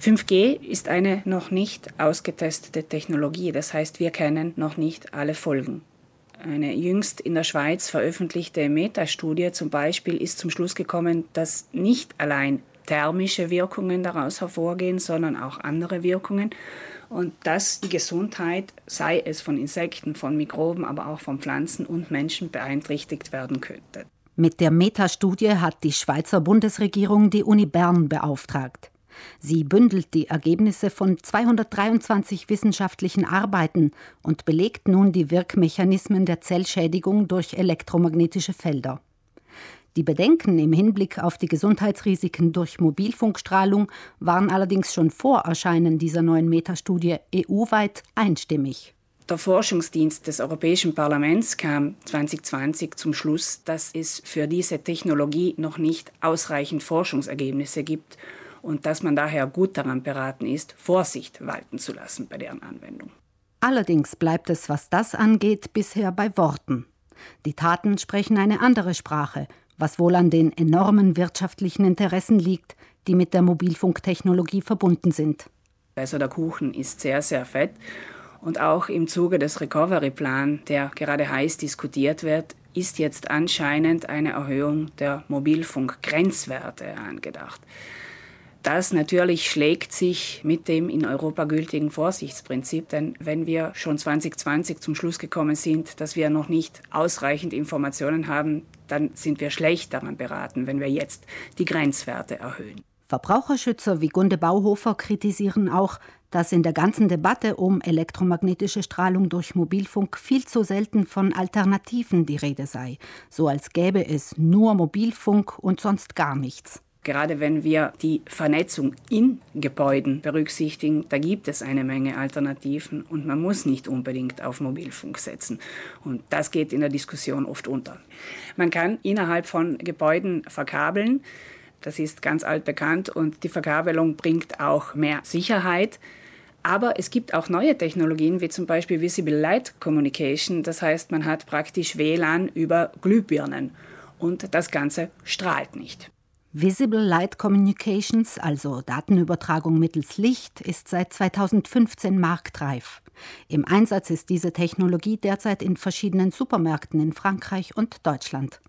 5G ist eine noch nicht ausgetestete Technologie, das heißt, wir kennen noch nicht alle Folgen. Eine jüngst in der Schweiz veröffentlichte Metastudie zum Beispiel ist zum Schluss gekommen, dass nicht allein thermische Wirkungen daraus hervorgehen, sondern auch andere Wirkungen und dass die Gesundheit, sei es von Insekten, von Mikroben, aber auch von Pflanzen und Menschen beeinträchtigt werden könnte. Mit der Metastudie hat die Schweizer Bundesregierung die Uni Bern beauftragt. Sie bündelt die Ergebnisse von 223 wissenschaftlichen Arbeiten und belegt nun die Wirkmechanismen der Zellschädigung durch elektromagnetische Felder. Die Bedenken im Hinblick auf die Gesundheitsrisiken durch Mobilfunkstrahlung waren allerdings schon vor Erscheinen dieser neuen Metastudie EU-weit einstimmig. Der Forschungsdienst des Europäischen Parlaments kam 2020 zum Schluss, dass es für diese Technologie noch nicht ausreichend Forschungsergebnisse gibt und dass man daher gut daran beraten ist, Vorsicht walten zu lassen bei deren Anwendung. Allerdings bleibt es, was das angeht, bisher bei Worten. Die Taten sprechen eine andere Sprache, was wohl an den enormen wirtschaftlichen Interessen liegt, die mit der Mobilfunktechnologie verbunden sind. Also der Kuchen ist sehr, sehr fett. Und auch im Zuge des Recovery-Plan, der gerade heiß diskutiert wird, ist jetzt anscheinend eine Erhöhung der Mobilfunkgrenzwerte angedacht. Das natürlich schlägt sich mit dem in Europa gültigen Vorsichtsprinzip, denn wenn wir schon 2020 zum Schluss gekommen sind, dass wir noch nicht ausreichend Informationen haben, dann sind wir schlecht daran beraten, wenn wir jetzt die Grenzwerte erhöhen. Verbraucherschützer wie Gunde Bauhofer kritisieren auch, dass in der ganzen Debatte um elektromagnetische Strahlung durch Mobilfunk viel zu selten von Alternativen die Rede sei, so als gäbe es nur Mobilfunk und sonst gar nichts. Gerade wenn wir die Vernetzung in Gebäuden berücksichtigen, da gibt es eine Menge Alternativen und man muss nicht unbedingt auf Mobilfunk setzen. Und das geht in der Diskussion oft unter. Man kann innerhalb von Gebäuden verkabeln. Das ist ganz altbekannt und die Verkabelung bringt auch mehr Sicherheit. Aber es gibt auch neue Technologien, wie zum Beispiel Visible Light Communication. Das heißt, man hat praktisch WLAN über Glühbirnen und das Ganze strahlt nicht. Visible Light Communications, also Datenübertragung mittels Licht, ist seit 2015 marktreif. Im Einsatz ist diese Technologie derzeit in verschiedenen Supermärkten in Frankreich und Deutschland.